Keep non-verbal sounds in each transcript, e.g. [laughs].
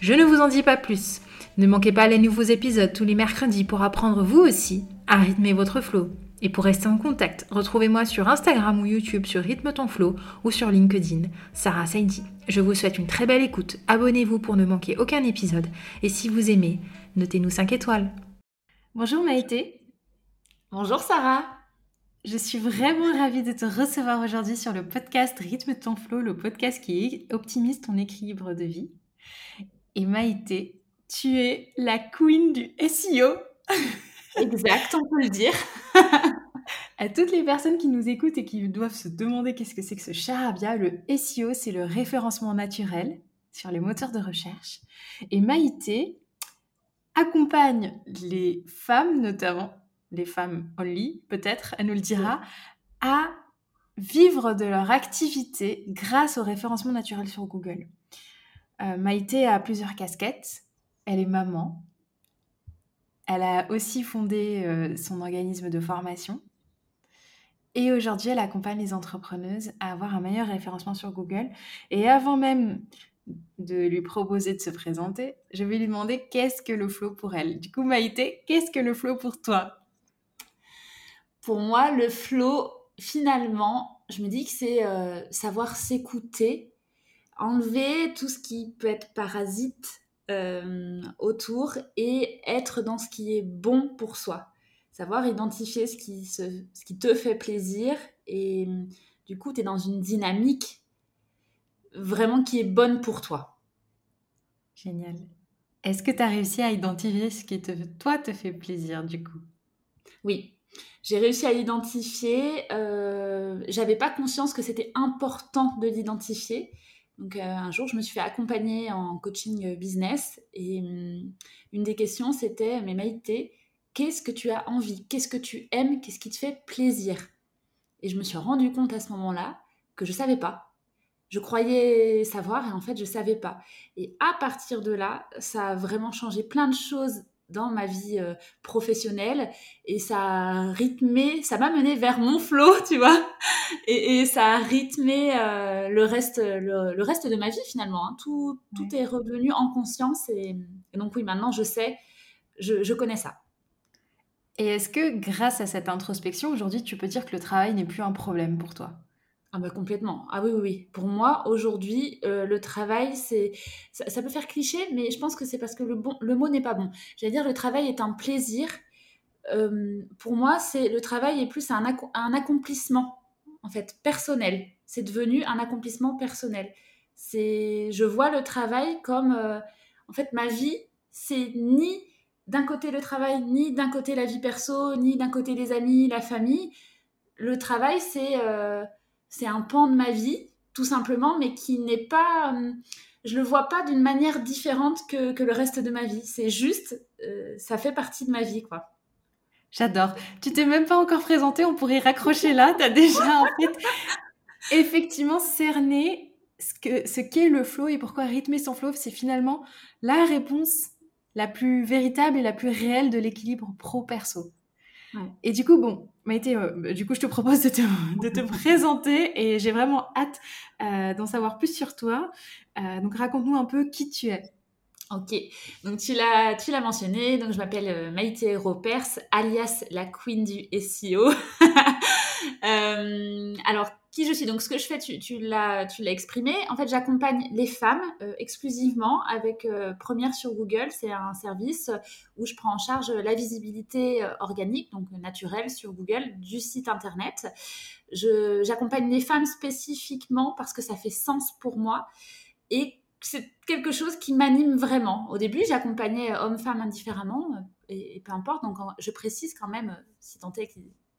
Je ne vous en dis pas plus. Ne manquez pas les nouveaux épisodes tous les mercredis pour apprendre vous aussi à rythmer votre flow. Et pour rester en contact, retrouvez-moi sur Instagram ou YouTube sur Rythme ton flow ou sur LinkedIn, Sarah Saidi. Je vous souhaite une très belle écoute. Abonnez-vous pour ne manquer aucun épisode. Et si vous aimez, notez-nous 5 étoiles. Bonjour Maïté. Bonjour Sarah. Je suis vraiment ravie de te recevoir aujourd'hui sur le podcast Rythme ton flow, le podcast qui optimise ton équilibre de vie. Et Maïté, tu es la queen du SEO. [laughs] Exact, on peut le dire. [laughs] à toutes les personnes qui nous écoutent et qui doivent se demander qu'est-ce que c'est que ce charabia, le SEO, c'est le référencement naturel sur les moteurs de recherche. Et Maïté accompagne les femmes, notamment les femmes only, peut-être, elle nous le dira, à vivre de leur activité grâce au référencement naturel sur Google. Euh, Maïté a plusieurs casquettes. Elle est maman. Elle a aussi fondé euh, son organisme de formation. Et aujourd'hui, elle accompagne les entrepreneuses à avoir un meilleur référencement sur Google. Et avant même de lui proposer de se présenter, je vais lui demander qu'est-ce que le flow pour elle. Du coup, Maïté, qu'est-ce que le flow pour toi? Pour moi, le flow, finalement, je me dis que c'est euh, savoir s'écouter enlever tout ce qui peut être parasite euh, autour et être dans ce qui est bon pour soi. Savoir identifier ce qui, ce qui te fait plaisir et du coup, tu es dans une dynamique vraiment qui est bonne pour toi. Génial. Est-ce que tu as réussi à identifier ce qui te, toi te fait plaisir du coup? Oui, j'ai réussi à l'identifier. Euh, J'avais pas conscience que c'était important de l'identifier. Donc euh, un jour, je me suis fait accompagner en coaching business et hum, une des questions c'était mais Maïté, qu'est-ce que tu as envie? Qu'est-ce que tu aimes? Qu'est-ce qui te fait plaisir? Et je me suis rendu compte à ce moment-là que je savais pas. Je croyais savoir et en fait je savais pas. Et à partir de là, ça a vraiment changé plein de choses dans ma vie euh, professionnelle et ça a rythmé, ça m'a mené vers mon flow, [laughs] tu vois, et, ça a rythmé euh, le reste, le, reste de ma vie finalement. Hein. Tout, tout est revenu en conscience et, donc oui, maintenant je sais, je, je connais ça. Et est-ce que grâce à cette introspection, aujourd'hui, tu peux dire que le travail n'est plus un problème pour toi? Ah bah complètement. Ah oui, oui, oui. Pour moi, aujourd'hui, euh, le travail, c'est ça, peut faire cliché, mais je pense que c'est parce que le, bon, le mot n'est pas bon. J'allais dire, le travail est un plaisir. Euh, pour moi, c'est le travail est plus un, un accomplissement, en fait, personnel. C'est devenu un accomplissement personnel. C'est, je vois le travail comme, euh, en fait, ma vie, c'est ni d'un côté le travail, ni d'un côté la vie perso, ni d'un côté les amis, la famille. Le travail, c'est c'est un pan de ma vie, tout simplement, mais qui n'est pas. Euh, je le vois pas d'une manière différente que, que, le reste de ma vie. C'est juste, euh, ça fait partie de ma vie, quoi. J'adore. Tu t'es même pas encore présenté, on pourrait raccrocher là. Tu as déjà, en [laughs] fait, effectivement cerné ce qu'est ce qu'est le flow et pourquoi rythmer son flow, c'est finalement la réponse la plus véritable et la plus réelle de l'équilibre pro-perso. Et du coup, bon, Maïté, euh, bah, du coup, je te propose de te, [laughs] de te [laughs] présenter et j'ai vraiment hâte euh, d'en savoir plus sur toi. Euh, donc, raconte-nous un peu qui tu es. Ok, donc tu l'as, tu l'as mentionné, donc je m'appelle Maïté Ropers, alias la queen du SEO. [laughs] alors, qui je suis? Donc, ce que je fais, tu, tu l'as exprimé. En fait, j'accompagne les femmes exclusivement avec Première sur Google. C'est un service où je prends en charge la visibilité organique, donc naturelle sur Google, du site internet. J'accompagne les femmes spécifiquement parce que ça fait sens pour moi et c'est quelque chose qui m'anime vraiment. Au début, j'accompagnais hommes-femmes indifféremment et, peu importe. Donc, je précise quand même, si tant est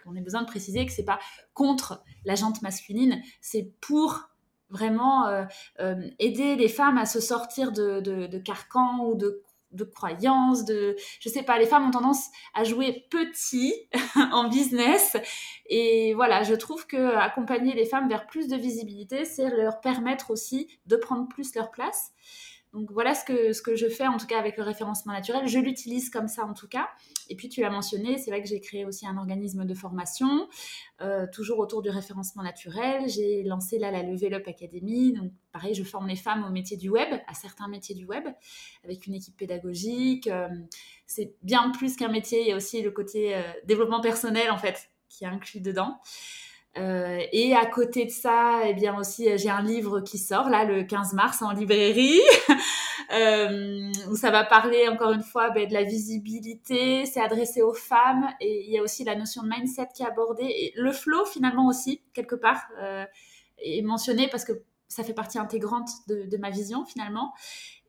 qu'on ait besoin de préciser que c'est pas contre la jante masculine, c'est pour vraiment euh, euh, aider les femmes à se sortir de, de, de carcans ou de de croyances, de, je sais pas, les femmes ont tendance à jouer petit [laughs] en business. Et voilà, je trouve que accompagner les femmes vers plus de visibilité, c'est leur permettre aussi de prendre plus leur place. Donc voilà ce que, je fais en tout cas avec le référencement naturel. Je l'utilise comme ça en tout cas. Et puis tu l'as mentionné, c'est vrai que j'ai créé aussi un organisme de formation, euh, toujours autour du référencement naturel. J'ai lancé là la Level Up Academy. Donc pareil, je forme les femmes au métier du web, à certains métiers du web, avec une équipe pédagogique. Euh, c'est bien plus qu'un métier, il y a aussi le côté euh, développement personnel en fait qui est inclus dedans. Euh, et à côté de ça, eh bien aussi, euh, j'ai un livre qui sort là le 15 mars en librairie, [laughs] euh, où ça va parler encore une fois ben, de la visibilité. C'est adressé aux femmes et il y a aussi la notion de mindset qui est abordée et le flow finalement aussi quelque part est mentionné parce que ça fait partie intégrante de, ma vision finalement.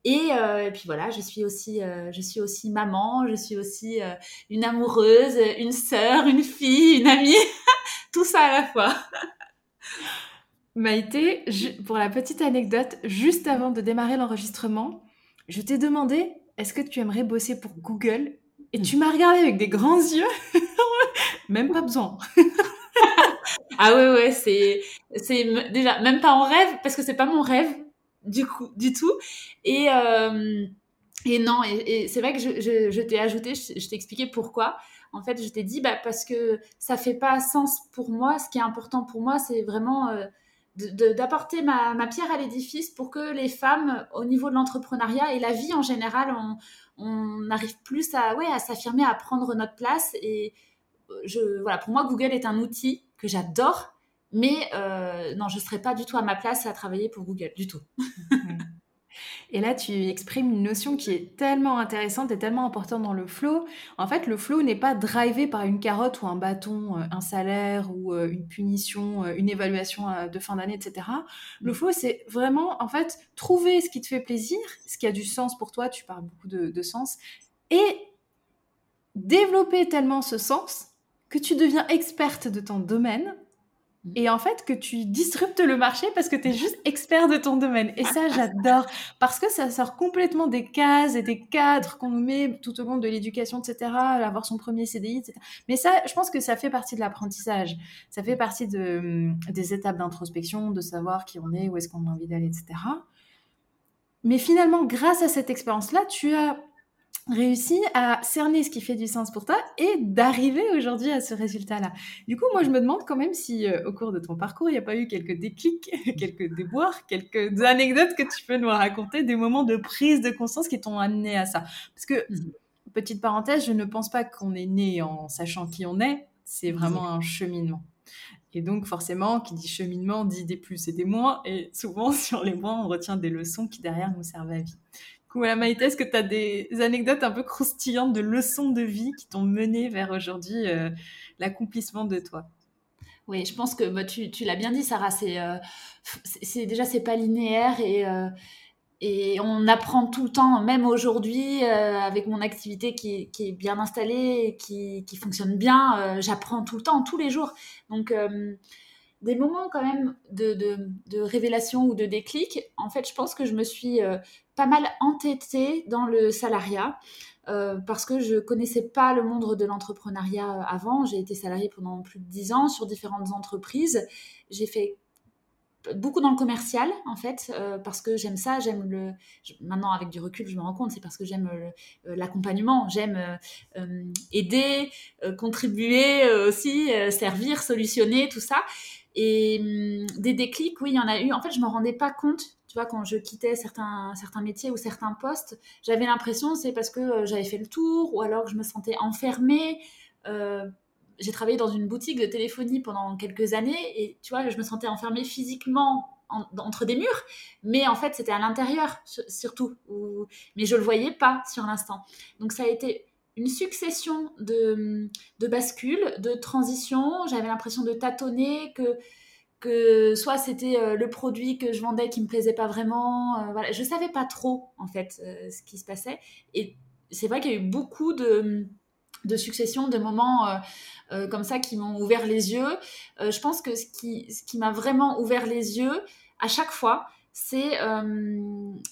Et, puis voilà, je suis aussi, je suis aussi maman, je suis aussi une amoureuse, une sœur, une fille, une amie, [laughs] tout ça à la fois. Maïté, pour la petite anecdote, juste avant de démarrer l'enregistrement, je t'ai demandé est-ce que tu aimerais bosser pour Google? Et tu m'as regardé avec des grands yeux. [laughs] même pas besoin. [laughs] ah ouais ouais, c'est c'est déjà même pas en rêve parce que c'est pas mon rêve du coup, du tout. Et, euh, et non, et, c'est vrai que je, je, je t'ai ajouté, je, t'ai expliqué pourquoi. En fait, je t'ai dit, bah, parce que ça fait pas sens pour moi. Ce qui est important pour moi, c'est vraiment euh, d'apporter ma, pierre à l'édifice pour que les femmes, au niveau de l'entrepreneuriat et la vie en général, on, arrive plus à, ouais, à s'affirmer, à prendre notre place. Et je, voilà, pour moi, Google est un outil que j'adore mais euh, non, je ne serais pas du tout à ma place à travailler pour Google, du tout. [laughs] Et là, tu exprimes une notion qui est tellement intéressante et tellement importante dans le flow. En fait, le flow n'est pas drivé par une carotte ou un bâton, euh, un salaire ou euh, une punition, une évaluation de fin d'année, etc. Le mm. flow, c'est vraiment, en fait, trouver ce qui te fait plaisir, ce qui a du sens pour toi, tu parles beaucoup de, de sens, et développer tellement ce sens que tu deviens experte de ton domaine et en fait que tu disruptes le marché parce que tu es juste expert de ton domaine. Et ça, j'adore parce que ça sort complètement des cases et des cadres qu'on nous met tout au long de l'éducation, etc. Avoir son premier CDI, etc. Mais ça, je pense que ça fait partie de l'apprentissage. Ça fait partie hum, des étapes d'introspection, de savoir qui on est, où est-ce qu'on a envie d'aller, etc. Mais finalement, grâce à cette expérience-là, tu as réussi à cerner ce qui fait du sens pour toi et d'arriver aujourd'hui à ce résultat-là. Du coup, moi, je me demande quand même si euh, au cours de ton parcours, il n'y a pas eu quelques déclics, [laughs] quelques déboires, quelques anecdotes que tu peux nous raconter, des moments de prise de conscience qui t'ont amené à ça? Parce que, mmh. petite parenthèse, je ne pense pas qu'on est né en sachant qui on est, c'est vraiment un cheminement. Et donc, forcément, qui dit cheminement dit des plus et des moins. Et souvent, [laughs] sur les moins, on retient des leçons qui derrière nous servent à vie. Voilà, Maïté, est-ce que tu as des anecdotes un peu croustillantes de leçons de vie qui t'ont mené vers aujourd'hui euh, l'accomplissement de toi? Oui, je pense que bah, tu, l'as bien dit, Sarah, c'est, euh, c'est déjà c'est pas linéaire et, euh, et on apprend tout le temps, même aujourd'hui, avec mon activité qui, est bien installée qui, qui fonctionne bien, j'apprends tout le temps, tous les jours. Donc des moments quand même de, révélation ou de déclic, en fait, je pense que je me suis euh, pas mal entêtée dans le salariat euh, parce que je connaissais pas le monde de l'entrepreneuriat euh, avant. J'ai été salariée pendant plus de dix ans sur différentes entreprises. J'ai fait beaucoup dans le commercial en fait parce que j'aime ça j'aime le maintenant avec du recul je me rends compte c'est parce que j'aime l'accompagnement j'aime aider contribuer aussi servir solutionner tout ça et hum, des déclics, oui, il y en a eu. En fait, je ne me rendais pas compte, tu vois, quand je quittais certains, certains métiers ou certains postes, j'avais l'impression c'est parce que euh, j'avais fait le tour ou alors que je me sentais enfermée. Euh, j'ai travaillé dans une boutique de téléphonie pendant quelques années et tu vois, je me sentais enfermée physiquement entre des murs, mais en fait, c'était à l'intérieur surtout, mais je le voyais pas sur l'instant. Donc ça a été une succession de, de bascules, de transitions. J'avais l'impression de tâtonner, que, que soit c'était euh, le produit que je vendais qui me plaisait pas vraiment. Euh, voilà. Je savais pas trop, en fait, euh, ce qui se passait. Et c'est vrai qu'il y a eu beaucoup de, de successions, de moments comme ça qui m'ont ouvert les yeux. je pense que ce qui, ce qui m'a vraiment ouvert les yeux, à chaque fois, c'est,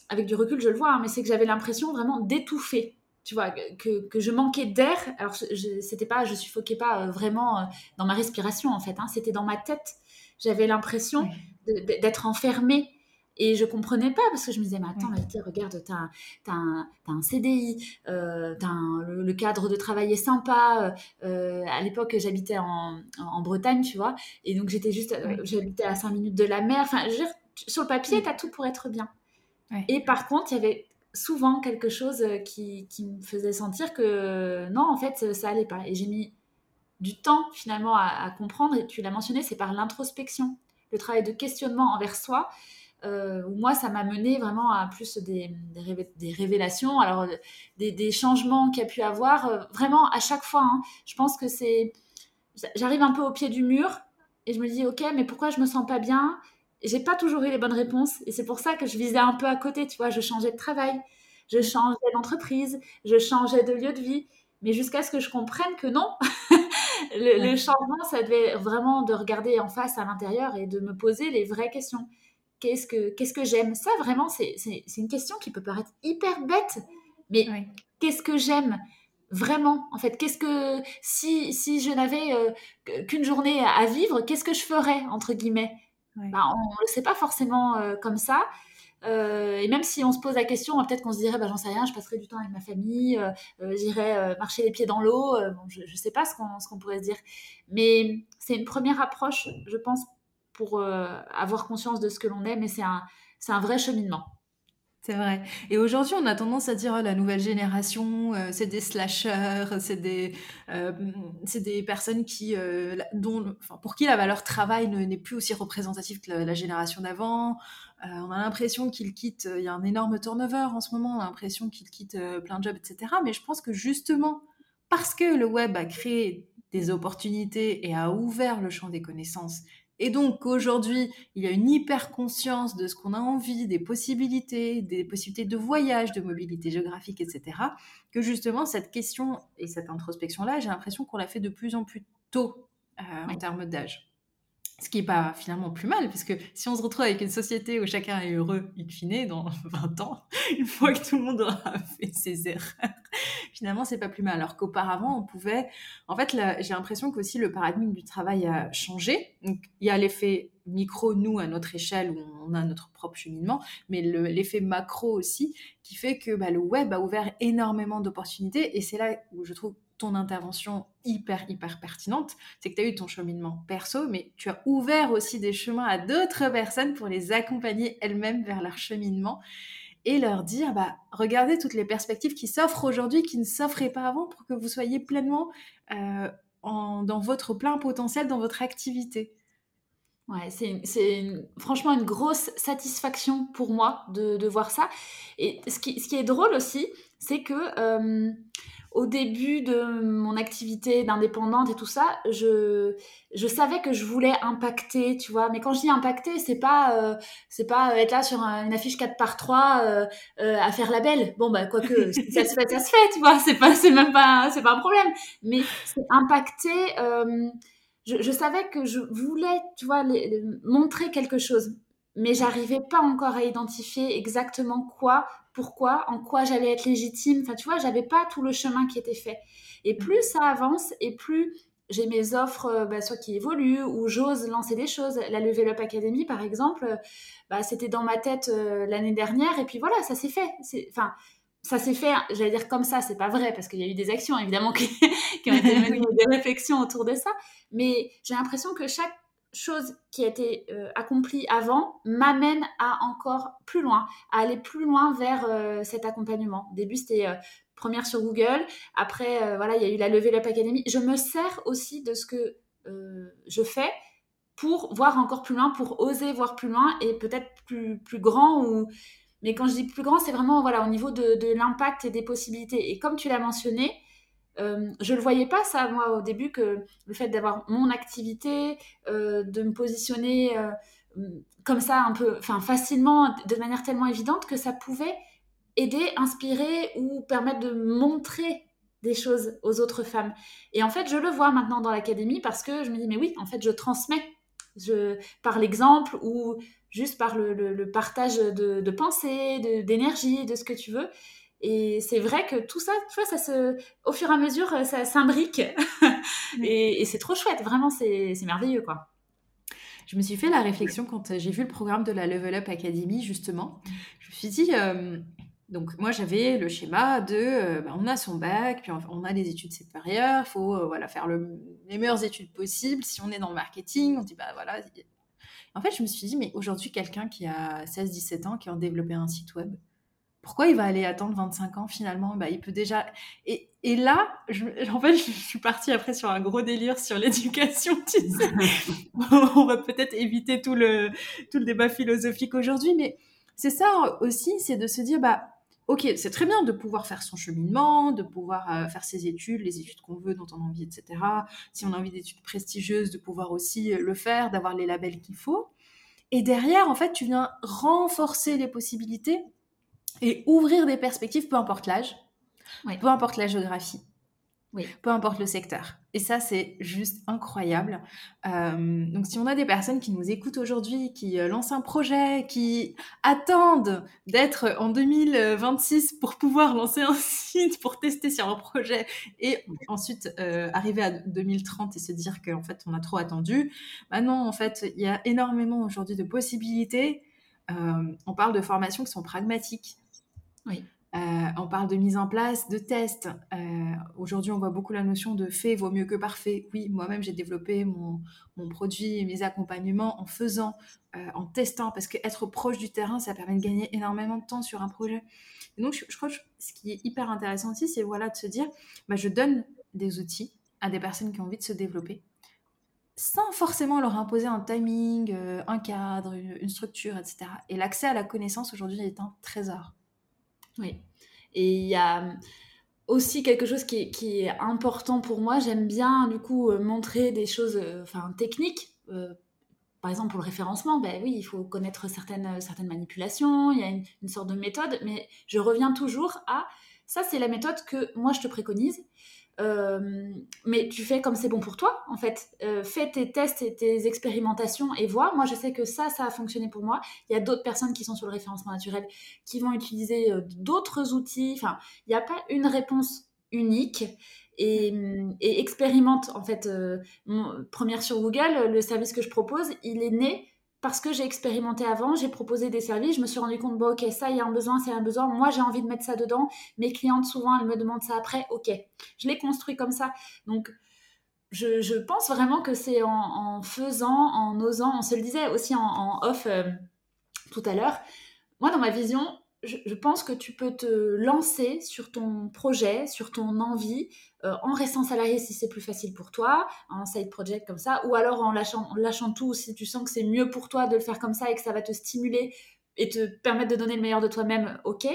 avec du recul, je le vois, hein, mais c'est que j'avais l'impression vraiment d'étouffer tu vois, que, que je manquais d'air. Alors, c'était pas, je suffoquais pas euh, vraiment euh, dans ma respiration, en fait. Hein, c'était dans ma tête. J'avais l'impression d'être enfermée. Et je comprenais pas parce que je me disais, mais attends, regarde, tu as, un, un CDI, euh, le, cadre de travail est sympa. Euh, à l'époque, j'habitais en, en, Bretagne, tu vois. Et donc, j'étais juste, j'habitais à 5 minutes de la mer. Enfin, je veux dire, sur le papier, tu as tout pour être bien. Et par contre, il y avait souvent quelque chose euh, qui, me faisait sentir que non, en fait, ça allait pas. Et j'ai mis du temps finalement à, comprendre, et tu l'as mentionné, c'est par l'introspection, le travail de questionnement envers soi. Euh, où moi, ça m'a mené vraiment à plus des, des, révélations, alors des, des changements qu'il y a pu avoir, euh, vraiment à chaque fois. Hein. je pense que c'est. J'arrive un peu au pied du mur et je me dis, ok, mais pourquoi je me sens pas bien? J'ai pas toujours eu les bonnes réponses et c'est pour ça que je visais un peu à côté, tu vois, je changeais de travail, je changeais d'entreprise, je changeais de lieu de vie, mais jusqu'à ce que je comprenne que non, [laughs] le, changement, ça devait vraiment de regarder en face à l'intérieur et de me poser les vraies questions. Qu'est-ce que, qu'est-ce que j'aime? Ça, vraiment, c'est, une question qui peut paraître hyper bête, mais qu'est-ce que j'aime? Vraiment, en fait, qu'est-ce que si, si je n'avais euh, qu'une journée à vivre, qu'est-ce que je ferais entre guillemets? Bah, on ne le sait pas forcément euh, comme ça. Euh, et même si on se pose la question, peut-être qu'on se dirait, bah, j'en sais rien, je passerai du temps avec ma famille, euh, j'irai marcher les pieds dans l'eau. je ne sais pas ce qu'on pourrait se dire. Mais c'est une première approche, je pense, pour avoir conscience de ce que l'on est, mais c'est un, un vrai cheminement. C'est vrai. Et aujourd'hui, on a tendance à dire oh, la nouvelle génération, euh, c'est des slashers, c'est des, euh, c'est des personnes qui, euh, dont, pour qui la valeur travail n'est plus aussi représentative que la, génération d'avant. on a l'impression qu'ils quittent, il y a un énorme turnover en ce moment, on a l'impression qu'ils quittent plein de jobs, etc. Mais je pense que justement, parce que le web a créé des opportunités et a ouvert le champ des connaissances et donc aujourd'hui, il y a une hyper conscience de ce qu'on a envie, des possibilités, des possibilités de voyage, de mobilité géographique, etc. Que justement, cette question et cette introspection-là, j'ai l'impression qu'on l'a fait de plus en plus tôt euh, en termes d'âge. Ce qui n'est pas finalement plus mal, parce que si on se retrouve avec une société où chacun est heureux, in fine, dans [laughs] 20 ans, une fois que tout le monde aura [laughs] fait ses erreurs, finalement, c'est pas plus mal. Alors qu'auparavant, on pouvait. En fait, j'ai l'impression qu'aussi le paradigme du travail a changé. Donc, il y a l'effet micro, nous, à notre échelle, où on a notre propre cheminement, mais l'effet macro aussi, qui fait que bah, le web a ouvert énormément d'opportunités. Et c'est là où je trouve ton intervention hyper, hyper pertinente, c'est que tu as eu ton cheminement perso, mais tu as ouvert aussi des chemins à d'autres personnes pour les accompagner elles-mêmes vers leur cheminement et leur dire, bah, regardez toutes les perspectives qui s'offrent aujourd'hui, qui ne s'offraient pas avant, pour que vous soyez pleinement euh, dans votre plein potentiel, dans votre activité. Ouais, c'est franchement une grosse satisfaction pour moi de, voir ça. Et ce qui, ce qui est drôle aussi, c'est que euh, au début de mon activité d'indépendante et tout ça, je, je savais que je voulais impacter, tu vois. Mais quand je dis impacter, c'est pas, euh, c'est pas être là sur une affiche 4 par 3 euh, euh, à faire la belle. Bon, bah, quoique, [laughs] ça se fait, ça se fait, tu vois. C'est pas, c'est même pas, c'est pas un problème. Mais c'est impacter, je, je, savais que je voulais, tu vois, montrer quelque chose. Mais j'arrivais pas encore à identifier exactement quoi pourquoi, en quoi j'allais être légitime. Enfin, tu vois, j'avais pas tout le chemin qui était fait. Et mm. plus ça avance, et plus j'ai mes offres, euh, bah, soit qui évoluent, ou j'ose lancer des choses. La Level Up Academy, par exemple, euh, bah, c'était dans ma tête euh, l'année dernière, et puis voilà, ça s'est fait. Enfin, ça s'est fait, j'allais dire comme ça, c'est pas vrai, parce qu'il y a eu des actions, évidemment, [laughs] qui, ont été [laughs] menées, des réflexions autour de ça. Mais j'ai l'impression que chaque chose qui a été euh, accomplie avant m'amène à encore plus loin, à aller plus loin vers euh, cet accompagnement. Au début, c'était euh, première sur Google. Après, voilà, il y a eu la Level Up Academy. Je me sers aussi de ce que je fais pour voir encore plus loin, pour oser voir plus loin et peut-être plus, plus grand. Ou... Mais quand je dis plus grand, c'est vraiment voilà, au niveau de l'impact et des possibilités. Et comme tu l'as mentionné, euh, je ne le voyais pas ça, moi, au début, que le fait d'avoir mon activité, euh, de me positionner euh, comme ça, un peu, enfin, facilement, de manière tellement évidente, que ça pouvait aider, inspirer ou permettre de montrer des choses aux autres femmes. Et en fait, je le vois maintenant dans l'académie parce que je me dis, mais oui, en fait, je transmets je, par l'exemple ou juste par le, partage de, de d'énergie, de, ce que tu veux. Et c'est vrai que tout ça, tu vois, ça se, au fur et à mesure, ça s'imbrique. [laughs] et, c'est trop chouette, vraiment, c'est merveilleux, quoi. Je me suis fait la réflexion quand euh, j'ai vu le programme de la Level Up Academy, justement. Je me suis dit, euh, donc moi j'avais le schéma de, euh, bah, on a son bac, puis on a des études supérieures, il faut voilà, faire le, les meilleures études possibles. Si on est dans le marketing, on dit, bah voilà. En fait, je me suis dit, mais aujourd'hui, quelqu'un qui a 16-17 ans, qui a développé un site web, pourquoi il va aller attendre 25 ans finalement? Bah, Il peut déjà. Et, et là, en fait, je, suis partie après sur un gros délire sur l'éducation. [laughs] On va peut-être éviter tout le, tout le débat philosophique aujourd'hui, mais c'est ça aussi, c'est de se dire bah, ok, c'est très bien de pouvoir faire son cheminement, de pouvoir euh, faire ses études, les études qu'on veut, dont on a envie, etc. Si on a envie d'études prestigieuses, de pouvoir aussi euh, le faire, d'avoir les labels qu'il faut. Et derrière, en fait, tu viens renforcer les possibilités et ouvrir des perspectives, peu importe l'âge, peu importe la géographie, oui. peu importe le secteur. Et ça, c'est juste incroyable. Euh, donc, si on a des personnes qui nous écoutent aujourd'hui, qui euh, lancent un projet, qui attendent d'être en 2026 pour pouvoir lancer un [laughs] site, pour tester sur un projet, et ensuite euh, arriver à 2030 et se dire qu'en fait, on a trop attendu, bah non, en fait, il y a énormément aujourd'hui de possibilités. On parle de formations qui sont pragmatiques, oui. Euh, on parle de mise en place de tests. Euh, aujourd'hui, on voit beaucoup la notion de fait vaut mieux que parfait. Oui, moi-même, j'ai développé mon, produit et mes accompagnements en faisant, euh, en testant, parce qu'être proche du terrain, ça permet de gagner énormément de temps sur un projet. donc, je, crois que ce qui est hyper intéressant aussi, c'est voilà, de se dire, bah, je donne des outils à des personnes qui ont envie de se développer sans forcément leur imposer un timing, un cadre, une structure, etc. Et l'accès à la connaissance aujourd'hui est un trésor. Oui. Et il y a aussi quelque chose qui est, important pour moi. J'aime bien, du coup, euh, montrer des choses euh, enfin, techniques. Euh, par exemple, pour le référencement, ben oui, il faut connaître certaines, certaines manipulations, il y a une, une sorte de méthode, mais je reviens toujours à ça, c'est la méthode que moi je te préconise. Euh, mais tu fais comme c'est bon pour toi, en fait. Euh, fais tes tests et tes expérimentations et vois. Moi, je sais que ça, ça a fonctionné pour moi. Il y a d'autres personnes qui sont sur le référencement naturel qui vont utiliser euh, d'autres outils. Enfin, il n'y a pas une réponse unique. Et, et expérimente, en fait. première sur Google, le service que je propose, il est né parce que j'ai expérimenté avant, j'ai proposé des services, je me suis rendu compte, bon, ok, ça, il y a un besoin, c'est un besoin, moi, j'ai envie de mettre ça dedans. Mes clientes, souvent, elles me demandent ça après, ok. Je l'ai construit comme ça. Donc, je, pense vraiment que c'est en, faisant, en osant, on se le disait aussi en, off euh, tout à l'heure. Moi, dans ma vision, je, pense que tu peux te lancer sur ton projet, sur ton envie, euh, en restant salarié si c'est plus facile pour toi, en side project comme ça, ou alors en lâchant, tout si tu sens que c'est mieux pour toi de le faire comme ça et que ça va te stimuler et te permettre de donner le meilleur de toi-même, ok,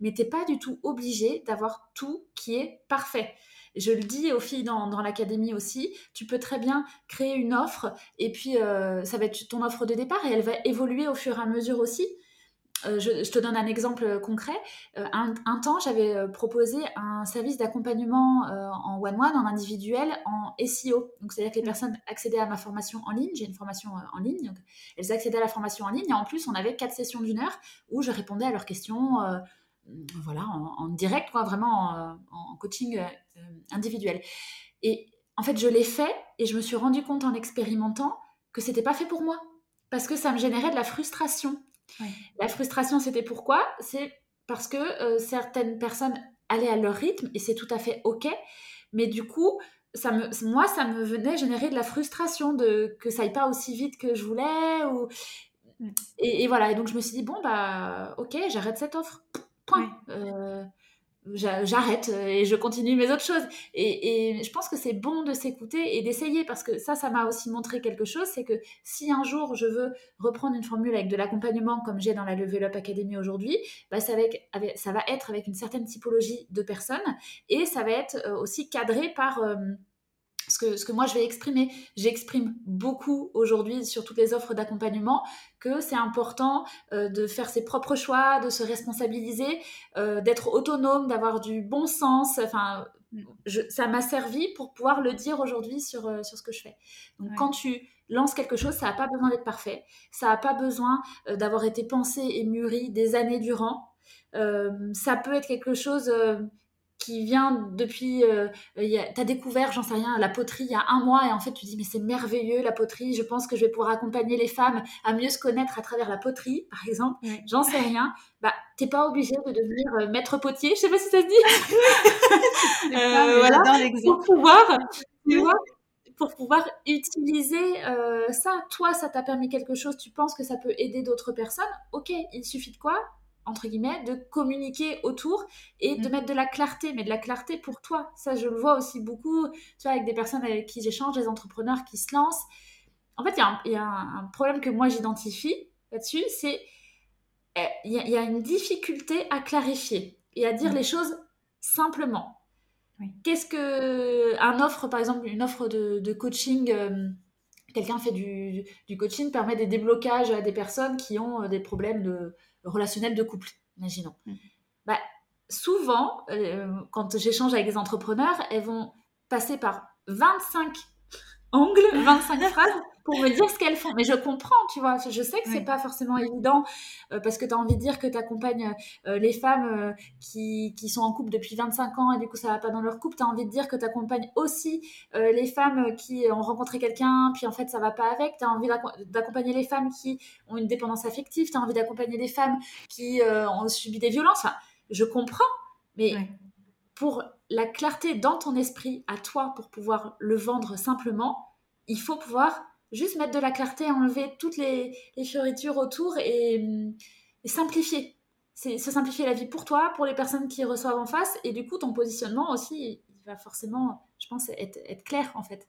mais t'es pas du tout obligé d'avoir tout qui est parfait. Je le dis aux filles dans, l'académie aussi, tu peux très bien créer une offre et puis euh, ça va être ton offre de départ et elle va évoluer au fur et à mesure aussi. Euh, je, te donne un exemple concret. Euh, un, temps, j'avais euh, proposé un service d'accompagnement en one-one, en individuel, en SEO. Donc, c'est-à-dire que les mmh. personnes accédaient à ma formation en ligne. J'ai une formation en ligne. elles accédaient à la formation en ligne. Et en plus, on avait quatre sessions d'une heure où je répondais à leurs questions voilà, en, direct, quoi, vraiment en, en coaching individuel. Et en fait, je l'ai fait et je me suis rendu compte en expérimentant que c'était pas fait pour moi parce que ça me générait de la frustration. La frustration, c'était pourquoi? C'est parce que euh, certaines personnes allaient à leur rythme et c'est tout à fait OK. Mais du coup, ça me, moi, ça me venait générer de la frustration de que ça aille pas aussi vite que je voulais. Ou... Mm. Et, voilà, et donc je me suis dit, bon, bah, ok, j'arrête cette offre. Point. Euh, j'arrête euh, et je continue mes autres choses. Et, je pense que c'est bon de s'écouter et d'essayer parce que ça, ça m'a aussi montré quelque chose, c'est que si un jour je veux reprendre une formule avec de l'accompagnement comme j'ai dans la Level Up Academy aujourd'hui, bah ça, ça, va être avec une certaine typologie de personnes et ça va être euh, aussi cadré par... Euh, ce que, ce que moi je vais exprimer. J'exprime beaucoup aujourd'hui sur toutes les offres d'accompagnement que c'est important euh, de faire ses propres choix, de se responsabiliser, euh, d'être autonome, d'avoir du bon sens. Enfin, ça m'a servi pour pouvoir le dire aujourd'hui sur, euh, sur ce que je fais. Donc quand tu lances quelque chose, ça n'a pas besoin d'être parfait, ça n'a pas besoin d'avoir été pensé et mûri des années durant. ça peut être quelque chose qui vient depuis. Euh, tu as découvert, j'en sais rien, la poterie il y a un mois et en fait tu dis mais c'est merveilleux la poterie, je pense que je vais pouvoir accompagner les femmes à mieux se connaître à travers la poterie, par exemple. J'en sais rien. Bah, t'es pas obligé de devenir euh, maître potier, je sais pas si ça se dit. [laughs] euh, voilà, pour pouvoir, tu vois, pour pouvoir utiliser euh, ça. Toi, ça t'a permis quelque chose, tu penses que ça peut aider d'autres personnes. Ok, il suffit de quoi? Entre guillemets, de communiquer autour et de mm. mettre de la clarté, mais de la clarté pour toi. Ça, je le vois aussi beaucoup, tu vois, avec des personnes avec qui j'échange, des entrepreneurs qui se lancent. En fait, il y a, un, problème que moi j'identifie là-dessus, c'est eh, il y, a une difficulté à clarifier et à dire mm. les choses simplement. Qu'est-ce que un offre, par exemple, une offre de, coaching euh, quelqu'un fait du, du, coaching permet des déblocages à des personnes qui ont euh, des problèmes de, relationnel de couple, imaginons. Mm. Bah, souvent, euh, quand j'échange avec des entrepreneurs, elles vont passer par 25 angles, 25 [laughs] phrases pour me dire ce qu'elles font. Mais je comprends, tu vois. Je sais que c'est pas forcément évident euh, parce que tu as envie de dire que tu accompagnes euh, les femmes euh, qui, qui, sont en couple depuis 25 ans et du coup ça va pas dans leur couple. Tu as envie de dire que tu accompagnes aussi les femmes qui ont rencontré quelqu'un puis en fait ça va pas avec. Tu as envie d'accompagner les femmes qui ont une dépendance affective. Tu as envie d'accompagner des femmes qui ont subi des violences. Enfin, je comprends, mais pour la clarté dans ton esprit à toi pour pouvoir le vendre simplement, il faut pouvoir juste mettre de la clarté, enlever toutes les, les fioritures autour et, simplifier. C'est se simplifier la vie pour toi, pour les personnes qui reçoivent en face, et du coup, ton positionnement aussi, il va forcément, je pense, être, être clair en fait.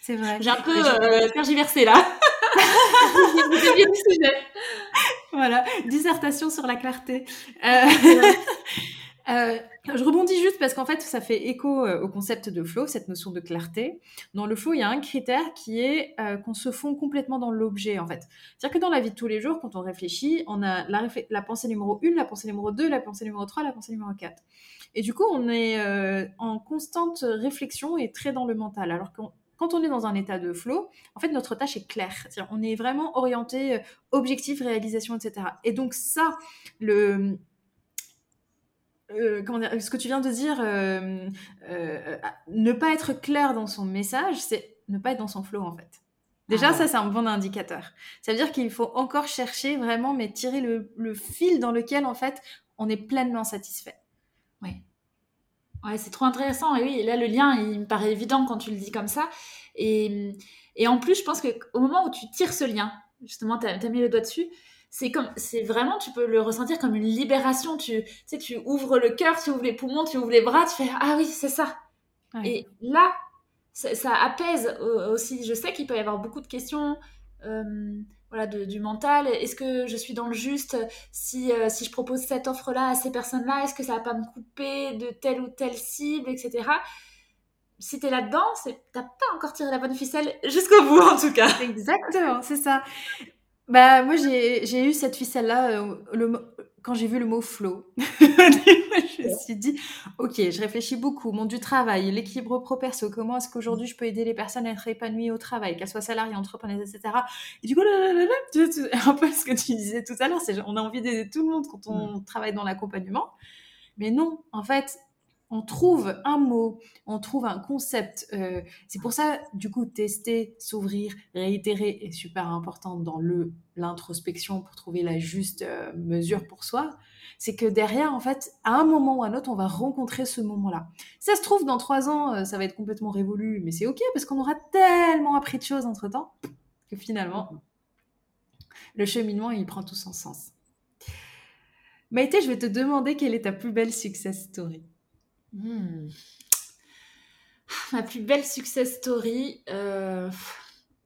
C'est vrai. J'ai un peu euh, tergiversé là. [laughs] [laughs] voilà, dissertation sur la clarté. Euh... Euh, je rebondis juste parce qu'en fait, ça fait écho euh, au concept de flow, cette notion de clarté. Dans le flow, il y a un critère qui est euh, qu'on se fond complètement dans l'objet, en fait. C'est-à-dire que dans la vie de tous les jours, quand on réfléchit, on a la, pensée numéro 1, la pensée numéro 2, la pensée numéro 3, la pensée numéro 4. Et du coup, on est en constante réflexion et très dans le mental. Alors que quand on est dans un état de flow, en fait, notre tâche est claire. C'est-à-dire, on est vraiment orienté objectif, réalisation, etc. Et donc ça, le euh, comment dire, ce que tu viens de dire, euh, euh, ne pas être clair dans son message, c'est ne pas être dans son flow en fait. Déjà, ah ça, c'est un bon indicateur. Ça veut dire qu'il faut encore chercher vraiment, mais tirer le, fil dans lequel, en fait, on est pleinement satisfait. Oui. Ouais, c'est trop intéressant. Et oui, là, le lien, il me paraît évident quand tu le dis comme ça. Et, et en plus, je pense qu'au moment où tu tires ce lien, justement, tu as, as, mis le doigt dessus, c'est comme c'est vraiment tu peux le ressentir comme une libération. Tu, sais tu ouvres le cœur tu ouvres les poumons tu ouvres les bras tu fais ah oui c'est ça. Et là ça, apaise aussi. Je sais qu'il peut y avoir beaucoup de questions euh, voilà du mental. Est-ce que je suis dans le juste si, euh, si je propose cette offre là à ces personnes là est-ce que ça va pas me couper de telle ou telle cible etc si t'es là-dedans, t'as pas encore tiré la bonne ficelle jusqu'au bout en tout cas. Exactement, c'est ça. Bah, moi, j'ai eu cette ficelle-là euh, quand j'ai vu le mot flow. [laughs] je me suis dit, ok, je réfléchis beaucoup, monde du travail, l'équilibre pro-perso, comment est-ce qu'aujourd'hui je peux aider les personnes à être épanouies au travail, qu'elles soient salariées, entrepreneuses, etc. Et du coup, [laughs] un peu ce que tu disais tout à l'heure, c'est on a envie d'aider tout le monde quand on travaille dans l'accompagnement. Mais non, en fait, on trouve un mot, on trouve un concept. Euh, c'est pour ça, du coup, tester, s'ouvrir, réitérer est super important dans l'introspection pour trouver la juste euh, mesure pour soi. C'est que derrière, en fait, à un moment ou à un autre, on va rencontrer ce moment-là. Ça se trouve, dans trois ans, euh, ça va être complètement révolu, mais c'est ok parce qu'on aura tellement appris de choses entre temps que finalement, le cheminement, il prend tout son sens. Maïté, je vais te demander quelle est ta plus belle success story. Hmm. Ma plus belle success story, euh,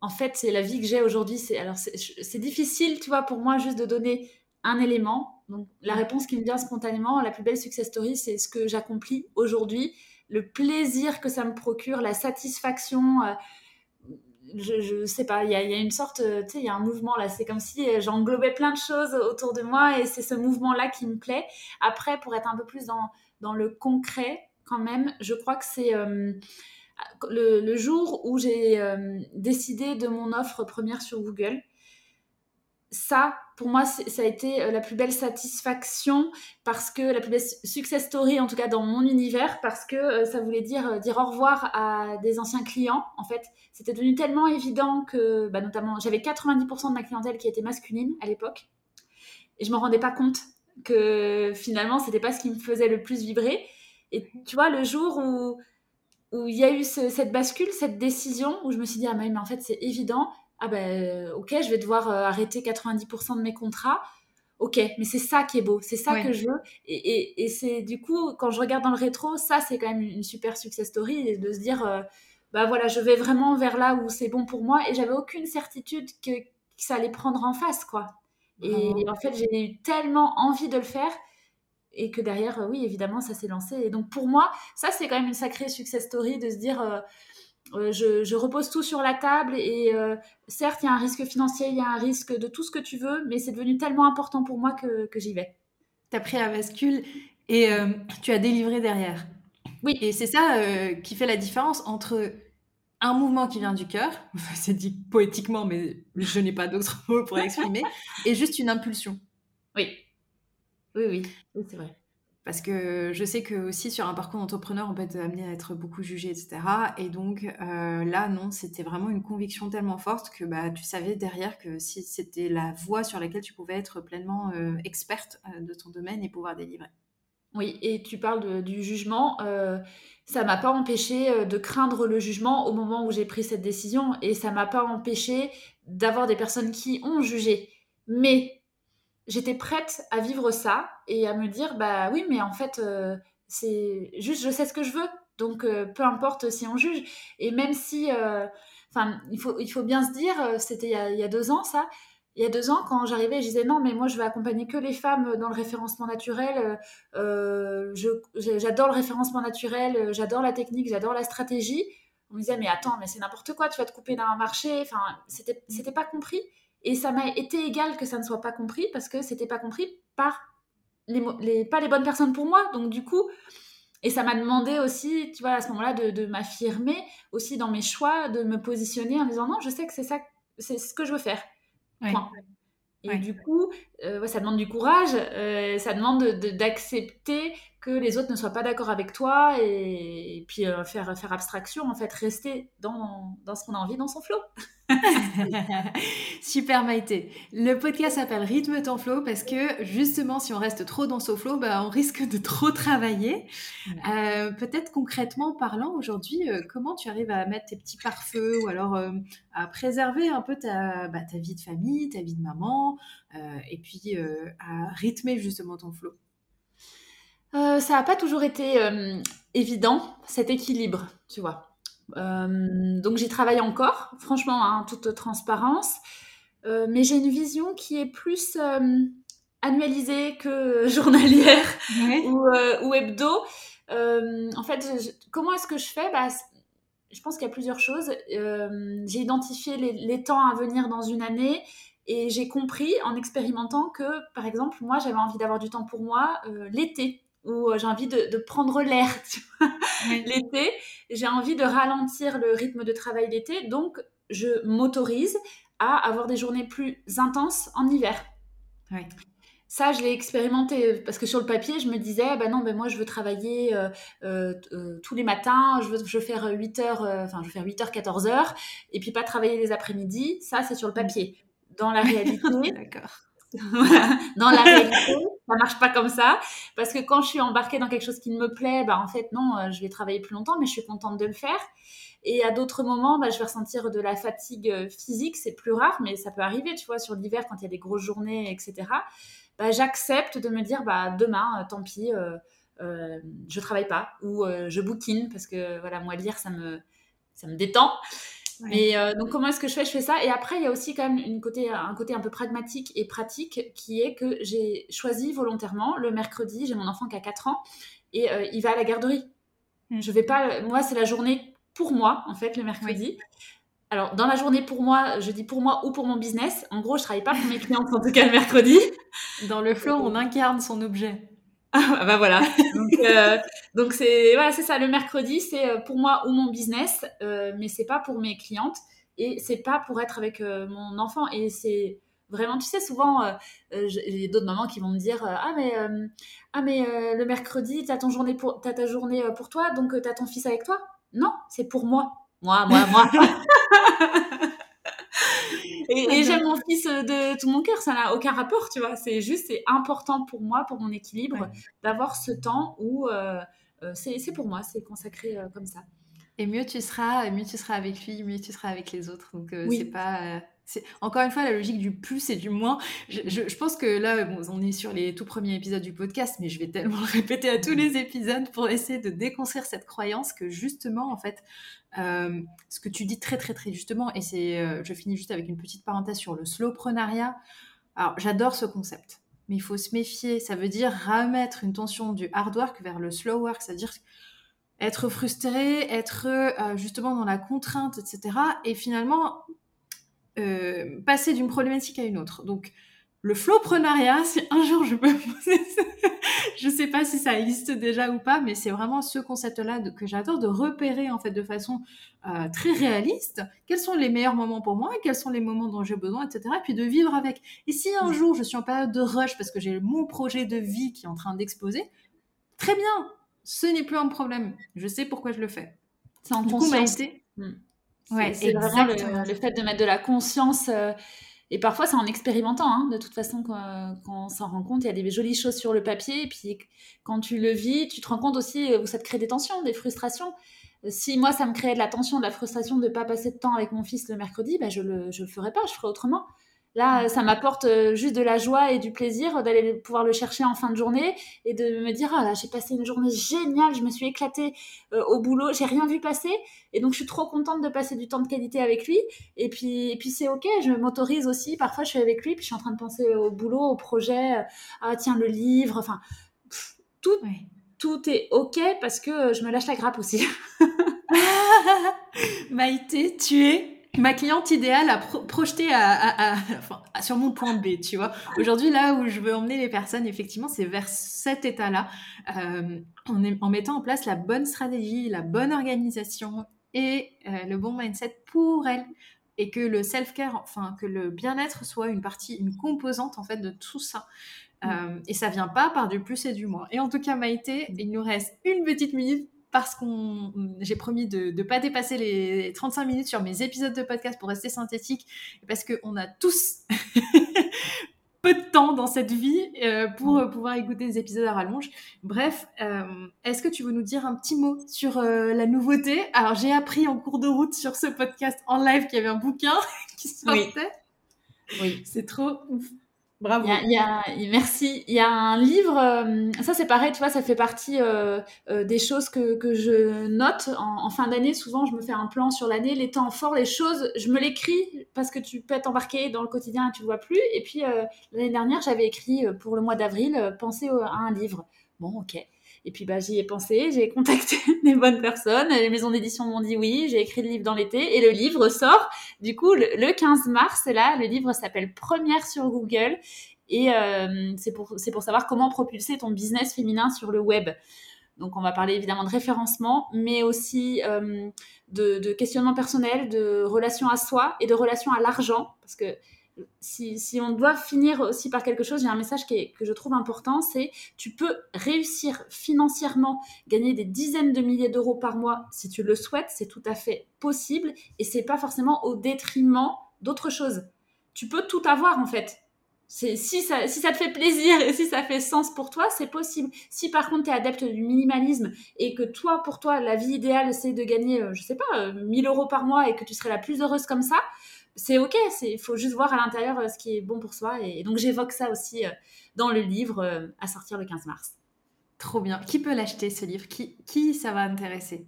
en fait, c'est la vie que j'ai aujourd'hui. C'est alors c'est difficile, tu vois, pour moi juste de donner un élément. Donc la réponse qui me vient spontanément, la plus belle success story, c'est ce que j'accomplis aujourd'hui, le plaisir que ça me procure, la satisfaction. Euh, je, je sais pas, il y, a, une sorte, tu sais, il y a un mouvement là. C'est comme si j'englobais plein de choses autour de moi et c'est ce mouvement-là qui me plaît. Après, pour être un peu plus dans le concret, quand même, je crois que c'est euh, le, jour où j'ai euh, décidé de mon offre première sur Google. Ça, pour moi, ça a été euh, la plus belle satisfaction parce que la plus belle success story, en tout cas dans mon univers, parce que ça voulait dire dire au revoir à des anciens clients. En fait, c'était devenu tellement évident que, bah, notamment, j'avais 90% de ma clientèle qui était masculine à l'époque et je me rendais pas compte que finalement, c'était pas ce qui me faisait le plus vibrer. Et tu vois, le jour où où il y a eu cette bascule, cette décision, où je me suis dit, ah mais en fait, c'est évident, ah ben ok, je vais devoir euh, arrêter 90% de mes contrats. Ok, mais c'est ça qui est beau, c'est ça que je veux. Et, et, c'est du coup, quand je regarde dans le rétro, ça, c'est quand même une super success story, de se dire, euh, bah voilà, je vais vraiment vers là où c'est bon pour moi. Et j'avais aucune certitude que, que ça allait prendre en face, quoi. Et en fait, j'ai eu tellement envie de le faire et que derrière, euh, oui, évidemment, ça s'est lancé. Et donc pour moi, ça, c'est quand même une sacrée success story de se dire, euh, euh, je, repose tout sur la table et certes, il y a un risque financier, il y a un risque de tout ce que tu veux, mais c'est devenu tellement important pour moi que, que j'y vais. Tu as pris la bascule et tu as délivré derrière. Oui. Et c'est ça qui fait la différence entre un mouvement qui vient du cœur, [laughs] c'est dit poétiquement, mais je n'ai pas d'autres [laughs] mots pour [laughs] l'exprimer, et juste une impulsion. Oui, oui, oui, c'est vrai. Parce que je sais que aussi sur un parcours d'entrepreneur, on peut être amené à être beaucoup jugé, etc. Et donc euh, là, non, c'était vraiment une conviction tellement forte que bah, tu savais derrière que si c'était la voie sur laquelle tu pouvais être pleinement euh, experte euh, de ton domaine et pouvoir délivrer. Oui, et tu parles du jugement. ça m'a pas empêché de craindre le jugement au moment où j'ai pris cette décision et ça m'a pas empêché d'avoir des personnes qui ont jugé. Mais j'étais prête à vivre ça et à me dire bah oui mais en fait euh, c'est juste je sais ce que je veux. Donc euh, peu importe si on juge. Et même si euh, enfin il faut il faut bien se dire c'était il, y a deux ans ça. Il y a deux ans quand j'arrivais je disais non mais moi je vais accompagner que les femmes dans le référencement naturel. J'adore le référencement naturel j'adore la technique j'adore la stratégie. On me disait mais attends mais c'est n'importe quoi tu vas te couper d'un marché. Enfin c'était c'était pas compris et ça m'a été égal que ça ne soit pas compris parce que c'était pas compris par les, pas les bonnes personnes pour moi. Donc du coup, et ça m'a demandé aussi, tu vois, à ce moment-là, de, m'affirmer aussi dans mes choix, de me positionner en disant non, je sais que c'est ça, c'est ce que je veux faire. Et du coup, euh, ça demande du courage, euh, ça demande d'accepter que les autres ne soient pas d'accord avec toi et, puis euh, faire, faire abstraction, en fait, rester dans, dans ce qu'on a envie, dans son flot. [laughs] Super Maïté. Le podcast s'appelle Rythme ton flow parce que justement, si on reste trop dans son flow, bah, on risque de trop travailler. Euh, peut-être concrètement parlant, aujourd'hui, comment tu arrives à mettre tes petits pare-feux ou alors à préserver un peu ta, bah, ta, vie de famille, ta vie de maman et puis à rythmer justement ton flow Ça n'a pas toujours été évident, cet équilibre, tu vois. Euh, donc j'y travaille encore, franchement, en hein, toute transparence. Euh, mais j'ai une vision qui est plus euh, annualisée que [laughs] journalière ou, hebdo. en fait, comment est-ce que je fais? Bah, Je pense qu'il y a plusieurs choses. j'ai identifié les, les, temps à venir dans une année et j'ai compris en expérimentant que, par exemple, moi, j'avais envie d'avoir du temps pour moi l'été où euh, j'ai envie de, prendre l'air [laughs] l'été. J'ai envie de ralentir le rythme de travail l'été, donc je m'autorise à avoir des journées plus intenses en hiver. ça, je l'ai expérimenté parce que sur le papier, je me disais, ben non, ben moi, je veux travailler euh, euh, euh, tous les matins, je veux, je veux faire 8 heures, enfin, je veux faire 8 heures, 14 heures, et puis pas travailler les après-midi. Ça, c'est sur le papier. Dans la [laughs] réalité, d'accord. [laughs] dans la réalité, ça marche pas comme ça parce que quand je suis embarquée dans quelque chose qui me plaît, ben en fait non, je vais travailler plus longtemps, mais je suis contente de le faire. Et à d'autres moments, bah, je vais ressentir de la fatigue physique, c'est plus rare, mais ça peut arriver, tu vois, sur l'hiver quand il y a des grosses journées, etc. Bah, j'accepte de me dire bah, demain, euh, tant pis, euh, euh, je travaille pas ou je bouquine parce que voilà, moi lire ça me ça me détend. Et donc comment est-ce que je fais? Je fais ça. Et après il y a aussi quand même une côté, un côté un peu pragmatique et pratique qui est que j'ai choisi volontairement le mercredi. J'ai mon enfant qui a 4 ans et il va à la garderie. Mmh. Je vais pas. Moi c'est la journée pour moi en fait le mercredi. Alors, dans la journée pour moi, je dis pour moi ou pour mon business. En gros, je travaille pas pour mes clients en tout cas le mercredi. Dans le flow, on incarne son objet. [laughs] Ah bah voilà. Euh, donc c'est voilà, c'est ça. Le mercredi, c'est euh, pour moi ou mon business, euh, mais c'est pas pour mes clientes et c'est pas pour être avec mon enfant. Et c'est vraiment, tu sais, souvent, j'ai d'autres mamans qui vont me dire ah mais ah mais le mercredi, t'as ton journée pour as ta journée pour toi, donc t'as ton fils avec toi? Non, c'est pour moi. Moi, moi, moi. [laughs] et, j'aime mon fils de tout mon cœur, ça n'a aucun rapport, tu vois. C'est juste, c'est important pour moi, pour mon équilibre, d'avoir ce temps où euh, euh, c'est pour moi, c'est consacré euh, comme ça. Et mieux tu seras, mieux tu seras avec lui, mieux tu seras avec les autres. Donc c'est pas c'est encore une fois la logique du plus et du moins. Je, pense que là, on est sur les tout premiers épisodes du podcast, mais je vais tellement le [laughs] répéter à tous les épisodes pour essayer de déconstruire cette croyance que justement, en fait, euh, ce que tu dis très très très justement, et c'est, euh, je finis juste avec une petite parenthèse sur le slowprenariat. Alors, j'adore ce concept, mais il faut se méfier. Ça veut dire remettre une tension du hard work vers le slow work, c'est-à-dire être frustré, être euh, justement dans la contrainte, etc. Et finalement, euh, passer d'une problématique à une autre. Donc, le flowprenariat, si [laughs] un jour je peux [laughs] je sais pas si ça existe déjà ou pas, mais c'est vraiment ce concept-là que j'adore de repérer en fait de façon euh, très réaliste quels sont les meilleurs moments pour moi, quels sont les moments dont j'ai besoin, etc. Et puis de vivre avec. Et si un jour je suis en période de rush parce que j'ai mon projet de vie qui est en train d'exploser, très bien, ce n'est plus un problème. Je sais pourquoi je le fais. C'est en du conscience. Hmm. Ouais, c'est vraiment le, fait de mettre de la conscience. Euh, et parfois, c'est en expérimentant. Hein, de toute façon, quand, on s'en rend compte, il y a des jolies choses sur le papier. Et puis, quand tu le vis, tu te rends compte aussi où ça te crée des tensions, des frustrations. Si moi, ça me créait de la tension, de la frustration de ne pas passer de temps avec mon fils le mercredi, bah, je ne le, je le ferais pas, je ferais autrement. Là, ça m'apporte euh, juste de la joie et du plaisir d'aller pouvoir le chercher en fin de journée et de me dire ah là j'ai passé une journée géniale, je me suis éclatée euh, au boulot, j'ai rien vu passer et donc je suis trop contente de passer du temps de qualité avec lui et puis et puis c'est ok, je m'autorise aussi parfois je suis avec lui puis je suis en train de penser au boulot, au projet, euh, ah tiens le livre, enfin tout tout est ok parce que je me lâche la grappe aussi. [laughs] [laughs] Maïté, tu es ma cliente idéale à projeter à, sur mon point B, tu vois. Aujourd'hui, là où je veux emmener les personnes, effectivement, c'est vers cet état-là, euh, en, en, mettant en place la bonne stratégie, la bonne organisation et euh, le bon mindset pour elles. Et que le self-care, enfin, que le bien-être soit une partie, une composante, en fait, de tout ça. Mm. Euh, et ça vient pas par du plus et du moins. Et en tout cas, Maïté, il nous reste une petite minute parce qu'on j'ai promis de ne pas dépasser les 35 minutes sur mes épisodes de podcast pour rester synthétique, parce qu'on a tous [laughs] peu de temps dans cette vie euh, pour mm. pouvoir écouter des épisodes à rallonge. Bref, euh, est-ce que tu veux nous dire un petit mot sur euh, la nouveauté? Alors j'ai appris en cours de route sur ce podcast en live qu'il y avait un bouquin [laughs] qui sortait. Oui. oui. C'est trop ouf. Bravo. Merci. Il y a un livre, euh, ça c'est pareil, tu vois, ça fait partie euh, euh, des choses que, que, je note en, fin d'année. Souvent, je me fais un plan sur l'année, les temps forts, les choses, je me l'écris parce que tu peux être embarqué dans le quotidien et tu ne vois plus. Et puis, l'année dernière, j'avais écrit pour le mois d'avril, penser à un livre. Bon, ok. Et puis bah, j'y ai pensé, j'ai contacté [laughs] des bonnes personnes, les maisons d'édition m'ont dit oui, j'ai écrit le livre dans l'été et le livre sort du coup le, 15 mars. Là, le livre s'appelle Première sur Google et euh, c'est pour, pour savoir comment propulser ton business féminin sur le web. Donc on va parler évidemment de référencement, mais aussi euh, de, de questionnement personnel, de relation à soi et de relation à l'argent, parce que si, on doit finir aussi par quelque chose, j'ai un message que je trouve important, c'est tu peux réussir financièrement, gagner des dizaines de milliers d'euros par mois si tu le souhaites, c'est tout à fait possible et c'est pas forcément au détriment d'autres choses. Tu peux tout avoir en fait. Si ça, si ça te fait plaisir et si ça fait sens pour toi, c'est possible. Si par contre tu es adepte du minimalisme et que toi, pour toi, la vie idéale, c'est de gagner, euh, je sais pas, 1000 euh, euros par mois et que tu serais la plus heureuse comme ça, c'est ok, il faut juste voir à l'intérieur euh, ce qui est bon pour soi. Et, donc j'évoque ça aussi euh, dans le livre euh, à sortir le 15 mars. Trop bien. Qui peut l'acheter ce livre? Qui, qui ça va intéresser?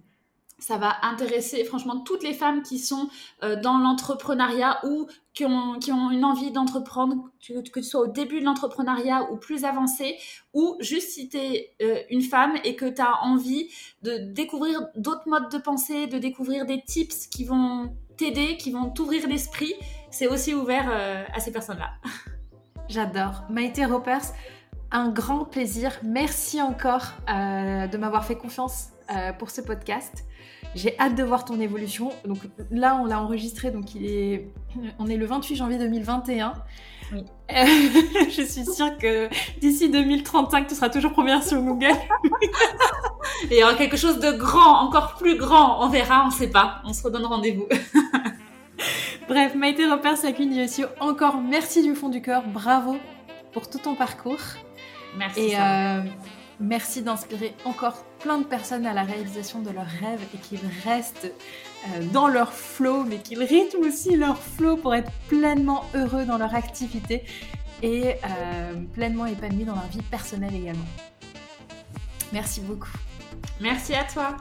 Ça va intéresser franchement toutes les femmes qui sont dans l'entrepreneuriat ou qui ont, qui ont une envie d'entreprendre, que, que, tu sois au début de l'entrepreneuriat ou plus avancé, ou juste si tu es une femme et que tu as envie de découvrir d'autres modes de pensée, de découvrir des tips qui vont t'aider, qui vont t'ouvrir l'esprit, c'est aussi ouvert euh, à ces personnes-là. [laughs] J'adore. Maïté Ropers, un grand plaisir. Merci encore euh, de m'avoir fait confiance euh, pour ce podcast. J'ai hâte de voir ton évolution. Donc là, on l'a enregistré, donc il est, on est le 28 janvier 2021. Oui. [laughs] je suis sûre que d'ici 2035, tu seras toujours première sur Google. [laughs] Et il y aura quelque chose de grand, encore plus grand. On verra, on ne sait pas. On se redonne rendez-vous. [laughs] Bref, Maïté Repère Sakune aussi encore merci du fond du cœur. Bravo pour tout ton parcours. Merci. Et euh, merci d'inspirer encore plein de personnes à la réalisation de leurs rêves et qu'ils restent euh, dans leur flow, mais qu'ils rythment aussi leur flow pour être pleinement heureux dans leur activité et euh, pleinement épanouis dans leur vie personnelle également. Merci beaucoup. Merci à toi.